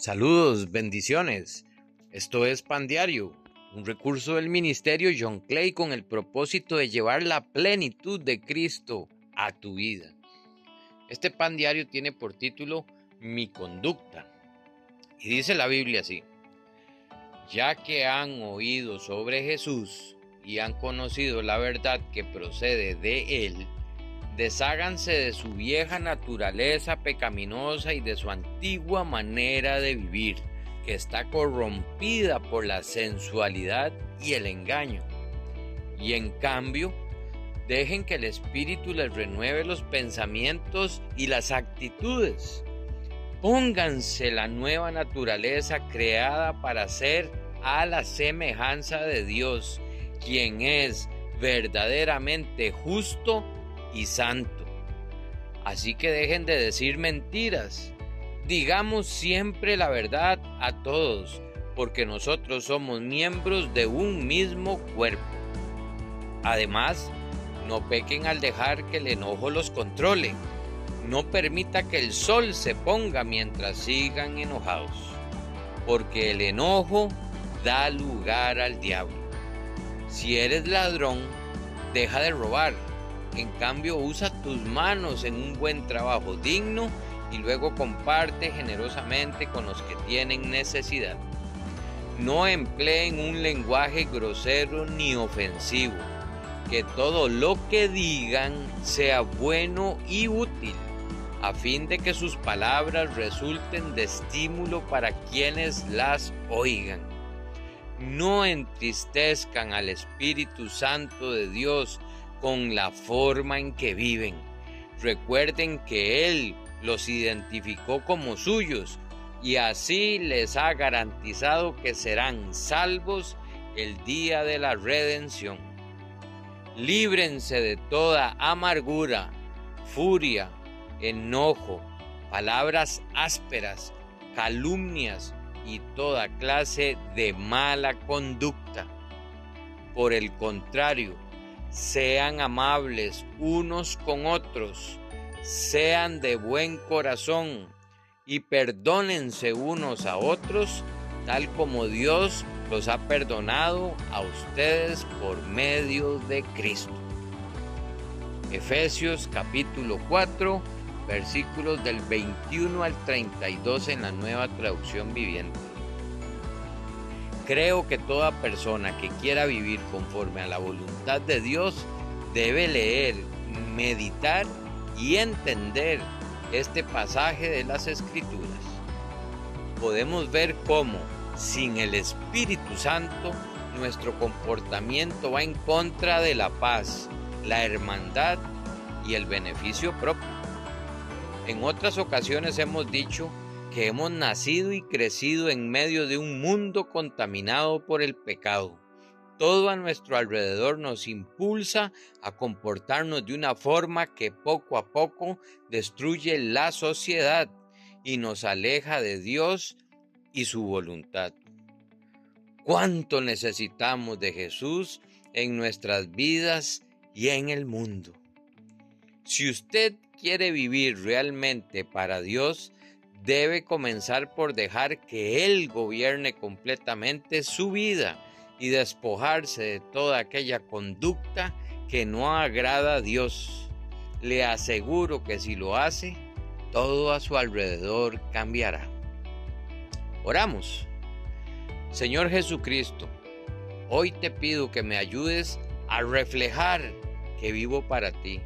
Saludos, bendiciones. Esto es Pan Diario, un recurso del Ministerio John Clay con el propósito de llevar la plenitud de Cristo a tu vida. Este Pan Diario tiene por título Mi conducta. Y dice la Biblia así, ya que han oído sobre Jesús y han conocido la verdad que procede de Él, Desháganse de su vieja naturaleza pecaminosa y de su antigua manera de vivir, que está corrompida por la sensualidad y el engaño. Y en cambio, dejen que el Espíritu les renueve los pensamientos y las actitudes. Pónganse la nueva naturaleza creada para ser a la semejanza de Dios, quien es verdaderamente justo y santo. Así que dejen de decir mentiras. Digamos siempre la verdad a todos, porque nosotros somos miembros de un mismo cuerpo. Además, no pequen al dejar que el enojo los controle. No permita que el sol se ponga mientras sigan enojados, porque el enojo da lugar al diablo. Si eres ladrón, deja de robar en cambio, usa tus manos en un buen trabajo digno y luego comparte generosamente con los que tienen necesidad. No empleen un lenguaje grosero ni ofensivo. Que todo lo que digan sea bueno y útil, a fin de que sus palabras resulten de estímulo para quienes las oigan. No entristezcan al Espíritu Santo de Dios, con la forma en que viven. Recuerden que Él los identificó como suyos y así les ha garantizado que serán salvos el día de la redención. Líbrense de toda amargura, furia, enojo, palabras ásperas, calumnias y toda clase de mala conducta. Por el contrario, sean amables unos con otros, sean de buen corazón y perdónense unos a otros, tal como Dios los ha perdonado a ustedes por medio de Cristo. Efesios capítulo 4, versículos del 21 al 32 en la nueva traducción viviente. Creo que toda persona que quiera vivir conforme a la voluntad de Dios debe leer, meditar y entender este pasaje de las Escrituras. Podemos ver cómo sin el Espíritu Santo nuestro comportamiento va en contra de la paz, la hermandad y el beneficio propio. En otras ocasiones hemos dicho hemos nacido y crecido en medio de un mundo contaminado por el pecado. Todo a nuestro alrededor nos impulsa a comportarnos de una forma que poco a poco destruye la sociedad y nos aleja de Dios y su voluntad. ¿Cuánto necesitamos de Jesús en nuestras vidas y en el mundo? Si usted quiere vivir realmente para Dios, debe comenzar por dejar que Él gobierne completamente su vida y despojarse de toda aquella conducta que no agrada a Dios. Le aseguro que si lo hace, todo a su alrededor cambiará. Oramos. Señor Jesucristo, hoy te pido que me ayudes a reflejar que vivo para ti.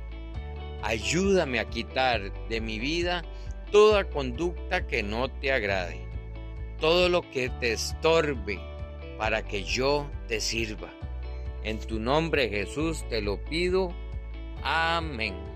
Ayúdame a quitar de mi vida toda conducta que no te agrade, todo lo que te estorbe para que yo te sirva. En tu nombre Jesús te lo pido. Amén.